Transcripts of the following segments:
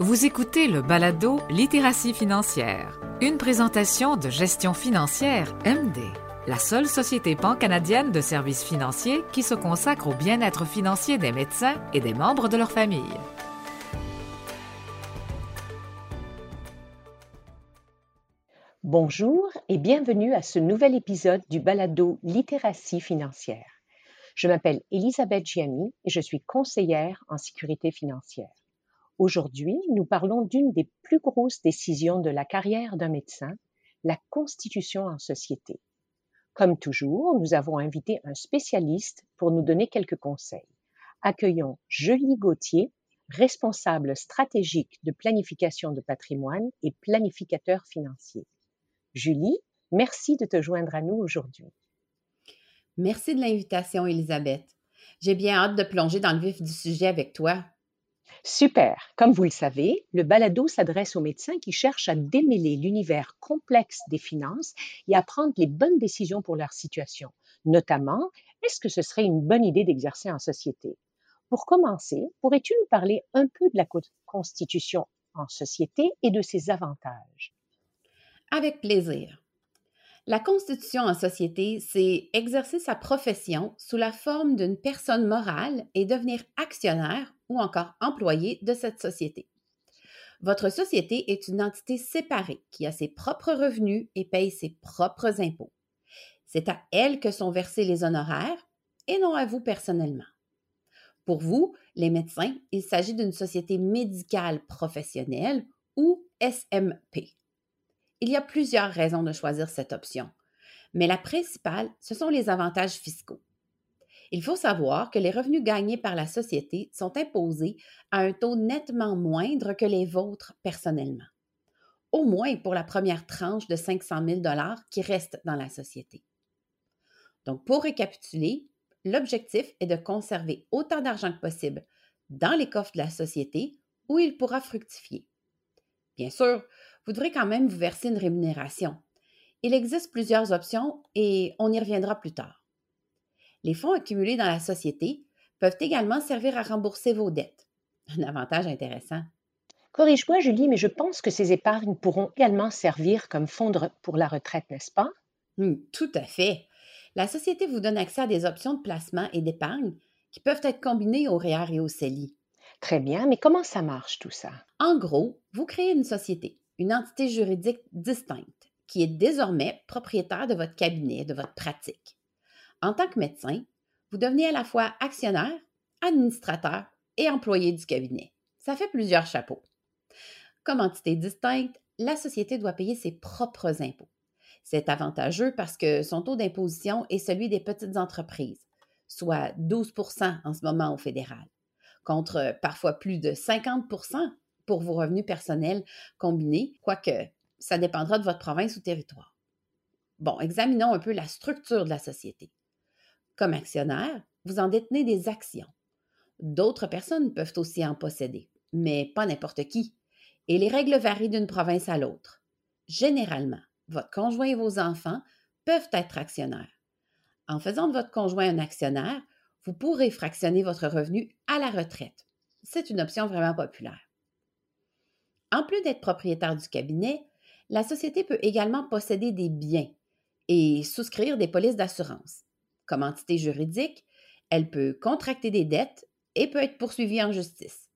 Vous écoutez le balado Littératie financière, une présentation de gestion financière MD, la seule société pan-canadienne de services financiers qui se consacre au bien-être financier des médecins et des membres de leur famille. Bonjour et bienvenue à ce nouvel épisode du balado Littératie financière. Je m'appelle Elisabeth Gianni et je suis conseillère en sécurité financière. Aujourd'hui, nous parlons d'une des plus grosses décisions de la carrière d'un médecin, la constitution en société. Comme toujours, nous avons invité un spécialiste pour nous donner quelques conseils. Accueillons Julie Gauthier, responsable stratégique de planification de patrimoine et planificateur financier. Julie, merci de te joindre à nous aujourd'hui. Merci de l'invitation, Elisabeth. J'ai bien hâte de plonger dans le vif du sujet avec toi. Super. Comme vous le savez, le balado s'adresse aux médecins qui cherchent à démêler l'univers complexe des finances et à prendre les bonnes décisions pour leur situation. Notamment, est-ce que ce serait une bonne idée d'exercer en société? Pour commencer, pourrais-tu nous parler un peu de la constitution en société et de ses avantages? Avec plaisir. La constitution en société, c'est exercer sa profession sous la forme d'une personne morale et devenir actionnaire ou encore employé de cette société. Votre société est une entité séparée qui a ses propres revenus et paye ses propres impôts. C'est à elle que sont versés les honoraires et non à vous personnellement. Pour vous, les médecins, il s'agit d'une société médicale professionnelle ou SMP. Il y a plusieurs raisons de choisir cette option, mais la principale, ce sont les avantages fiscaux. Il faut savoir que les revenus gagnés par la société sont imposés à un taux nettement moindre que les vôtres personnellement, au moins pour la première tranche de 500 000 qui reste dans la société. Donc, pour récapituler, l'objectif est de conserver autant d'argent que possible dans les coffres de la société où il pourra fructifier. Bien sûr, vous devrez quand même vous verser une rémunération. Il existe plusieurs options et on y reviendra plus tard. Les fonds accumulés dans la société peuvent également servir à rembourser vos dettes. Un avantage intéressant. Corrige-moi, Julie, mais je pense que ces épargnes pourront également servir comme fonds pour la retraite, n'est-ce pas? Hmm, tout à fait. La société vous donne accès à des options de placement et d'épargne qui peuvent être combinées au REER et au CELI. Très bien, mais comment ça marche tout ça? En gros, vous créez une société, une entité juridique distincte, qui est désormais propriétaire de votre cabinet, de votre pratique. En tant que médecin, vous devenez à la fois actionnaire, administrateur et employé du cabinet. Ça fait plusieurs chapeaux. Comme entité distincte, la société doit payer ses propres impôts. C'est avantageux parce que son taux d'imposition est celui des petites entreprises, soit 12% en ce moment au fédéral, contre parfois plus de 50% pour vos revenus personnels combinés, quoique ça dépendra de votre province ou territoire. Bon, examinons un peu la structure de la société. Comme actionnaire, vous en détenez des actions. D'autres personnes peuvent aussi en posséder, mais pas n'importe qui. Et les règles varient d'une province à l'autre. Généralement, votre conjoint et vos enfants peuvent être actionnaires. En faisant de votre conjoint un actionnaire, vous pourrez fractionner votre revenu à la retraite. C'est une option vraiment populaire. En plus d'être propriétaire du cabinet, la société peut également posséder des biens et souscrire des polices d'assurance. Comme entité juridique, elle peut contracter des dettes et peut être poursuivie en justice,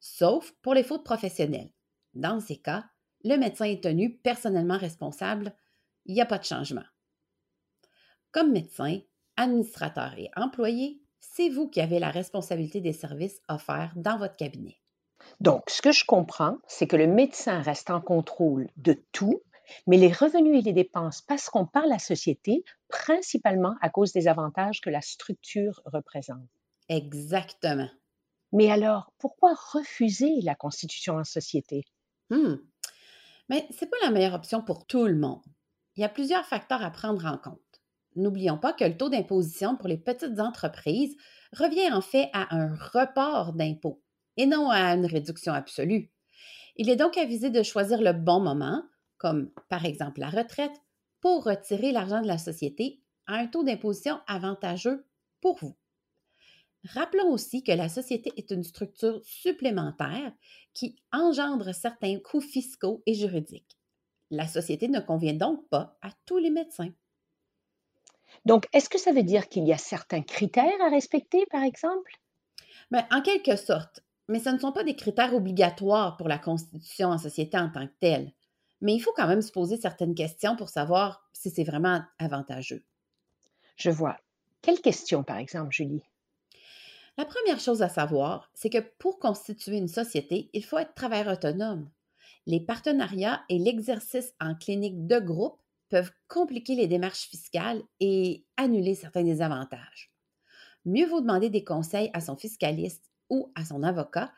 sauf pour les fautes professionnelles. Dans ces cas, le médecin est tenu personnellement responsable, il n'y a pas de changement. Comme médecin, administrateur et employé, c'est vous qui avez la responsabilité des services offerts dans votre cabinet. Donc, ce que je comprends, c'est que le médecin reste en contrôle de tout mais les revenus et les dépenses passeront par la société principalement à cause des avantages que la structure représente. Exactement. Mais alors, pourquoi refuser la constitution en société? Hmm. Mais ce n'est pas la meilleure option pour tout le monde. Il y a plusieurs facteurs à prendre en compte. N'oublions pas que le taux d'imposition pour les petites entreprises revient en fait à un report d'impôt et non à une réduction absolue. Il est donc avisé de choisir le bon moment comme par exemple la retraite, pour retirer l'argent de la société à un taux d'imposition avantageux pour vous. Rappelons aussi que la société est une structure supplémentaire qui engendre certains coûts fiscaux et juridiques. La société ne convient donc pas à tous les médecins. Donc, est-ce que ça veut dire qu'il y a certains critères à respecter, par exemple? Bien, en quelque sorte, mais ce ne sont pas des critères obligatoires pour la constitution en société en tant que telle. Mais il faut quand même se poser certaines questions pour savoir si c'est vraiment avantageux. Je vois. Quelles questions, par exemple, Julie? La première chose à savoir, c'est que pour constituer une société, il faut être travailleur autonome. Les partenariats et l'exercice en clinique de groupe peuvent compliquer les démarches fiscales et annuler certains désavantages. Mieux vaut demander des conseils à son fiscaliste ou à son avocat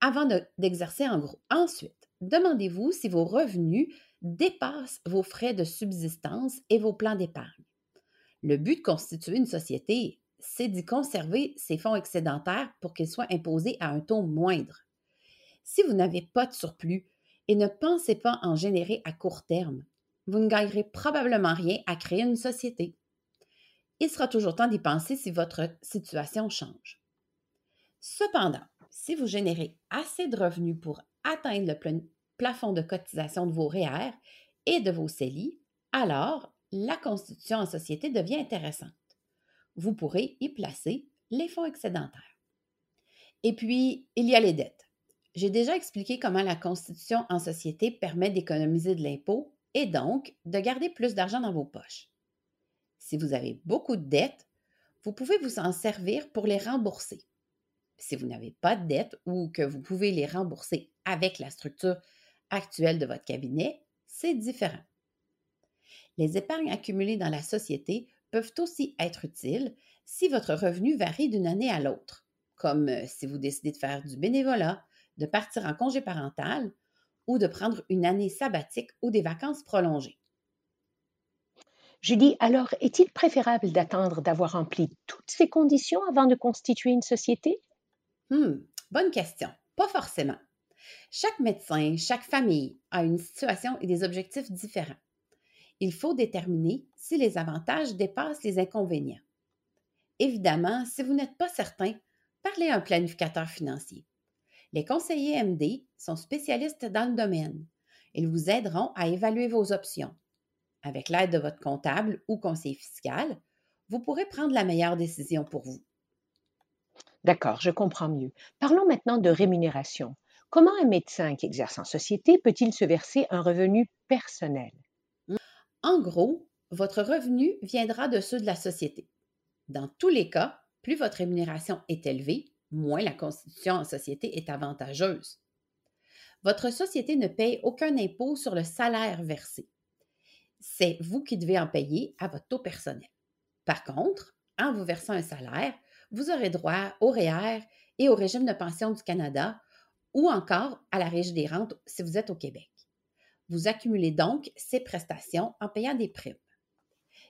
avant d'exercer en groupe. Ensuite, demandez-vous si vos revenus dépassent vos frais de subsistance et vos plans d'épargne. Le but de constituer une société, c'est d'y conserver ces fonds excédentaires pour qu'ils soient imposés à un taux moindre. Si vous n'avez pas de surplus et ne pensez pas en générer à court terme, vous ne gagnerez probablement rien à créer une société. Il sera toujours temps d'y penser si votre situation change. Cependant, si vous générez assez de revenus pour atteindre le plafond de cotisation de vos REER et de vos CELI, alors la constitution en société devient intéressante. Vous pourrez y placer les fonds excédentaires. Et puis, il y a les dettes. J'ai déjà expliqué comment la constitution en société permet d'économiser de l'impôt et donc de garder plus d'argent dans vos poches. Si vous avez beaucoup de dettes, vous pouvez vous en servir pour les rembourser. Si vous n'avez pas de dettes ou que vous pouvez les rembourser avec la structure actuelle de votre cabinet, c'est différent. Les épargnes accumulées dans la société peuvent aussi être utiles si votre revenu varie d'une année à l'autre, comme euh, si vous décidez de faire du bénévolat, de partir en congé parental ou de prendre une année sabbatique ou des vacances prolongées. Julie, alors est-il préférable d'attendre d'avoir rempli toutes ces conditions avant de constituer une société? Hmm, bonne question. Pas forcément. Chaque médecin, chaque famille a une situation et des objectifs différents. Il faut déterminer si les avantages dépassent les inconvénients. Évidemment, si vous n'êtes pas certain, parlez à un planificateur financier. Les conseillers MD sont spécialistes dans le domaine. Ils vous aideront à évaluer vos options. Avec l'aide de votre comptable ou conseiller fiscal, vous pourrez prendre la meilleure décision pour vous. D'accord, je comprends mieux. Parlons maintenant de rémunération. Comment un médecin qui exerce en société peut-il se verser un revenu personnel? En gros, votre revenu viendra de ceux de la société. Dans tous les cas, plus votre rémunération est élevée, moins la constitution en société est avantageuse. Votre société ne paye aucun impôt sur le salaire versé. C'est vous qui devez en payer à votre taux personnel. Par contre, en vous versant un salaire, vous aurez droit au REER e et au régime de pension du Canada ou encore à la Régie des rentes si vous êtes au Québec. Vous accumulez donc ces prestations en payant des primes.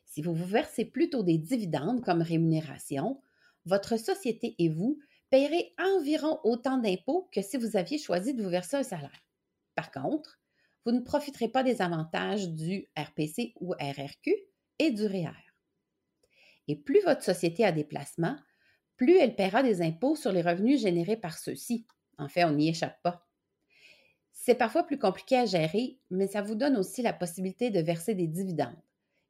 Si vous vous versez plutôt des dividendes comme rémunération, votre société et vous paierez environ autant d'impôts que si vous aviez choisi de vous verser un salaire. Par contre, vous ne profiterez pas des avantages du RPC ou RRQ et du REER. E et plus votre société a des placements, plus elle paiera des impôts sur les revenus générés par ceux-ci. En fait, on n'y échappe pas. C'est parfois plus compliqué à gérer, mais ça vous donne aussi la possibilité de verser des dividendes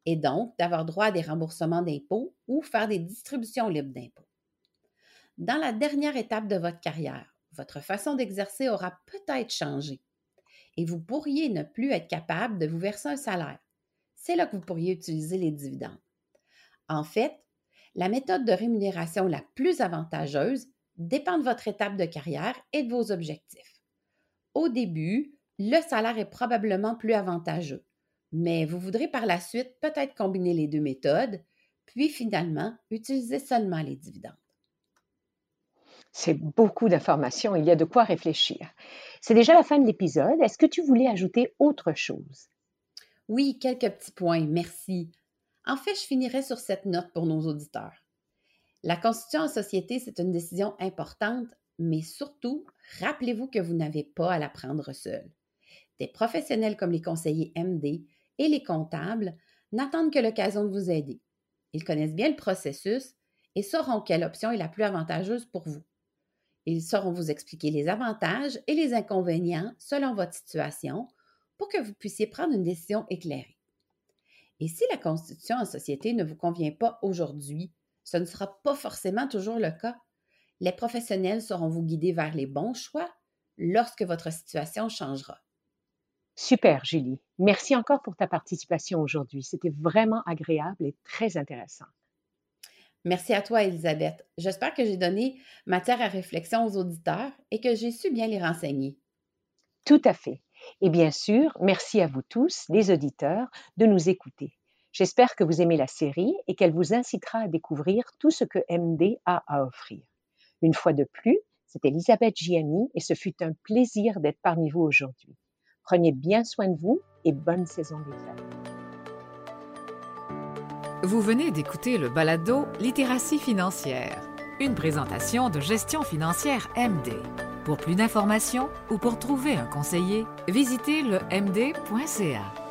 et donc d'avoir droit à des remboursements d'impôts ou faire des distributions libres d'impôts. Dans la dernière étape de votre carrière, votre façon d'exercer aura peut-être changé et vous pourriez ne plus être capable de vous verser un salaire. C'est là que vous pourriez utiliser les dividendes. En fait, la méthode de rémunération la plus avantageuse dépend de votre étape de carrière et de vos objectifs. Au début, le salaire est probablement plus avantageux, mais vous voudrez par la suite peut-être combiner les deux méthodes, puis finalement utiliser seulement les dividendes. C'est beaucoup d'informations, il y a de quoi réfléchir. C'est déjà la fin de l'épisode. Est-ce que tu voulais ajouter autre chose? Oui, quelques petits points, merci. En fait, je finirai sur cette note pour nos auditeurs. La constitution en société, c'est une décision importante, mais surtout, rappelez-vous que vous n'avez pas à la prendre seul. Des professionnels comme les conseillers MD et les comptables n'attendent que l'occasion de vous aider. Ils connaissent bien le processus et sauront quelle option est la plus avantageuse pour vous. Ils sauront vous expliquer les avantages et les inconvénients selon votre situation pour que vous puissiez prendre une décision éclairée. Et si la constitution en société ne vous convient pas aujourd'hui, ce ne sera pas forcément toujours le cas. Les professionnels sauront vous guider vers les bons choix lorsque votre situation changera. Super, Julie. Merci encore pour ta participation aujourd'hui. C'était vraiment agréable et très intéressant. Merci à toi, Elisabeth. J'espère que j'ai donné matière à réflexion aux auditeurs et que j'ai su bien les renseigner. Tout à fait. Et bien sûr, merci à vous tous, les auditeurs, de nous écouter. J'espère que vous aimez la série et qu'elle vous incitera à découvrir tout ce que MD a à offrir. Une fois de plus, c'est Elisabeth Gianni et ce fut un plaisir d'être parmi vous aujourd'hui. Prenez bien soin de vous et bonne saison d'éclat. Vous venez d'écouter le balado Littératie financière, une présentation de gestion financière MD. Pour plus d'informations ou pour trouver un conseiller, visitez le md.ca.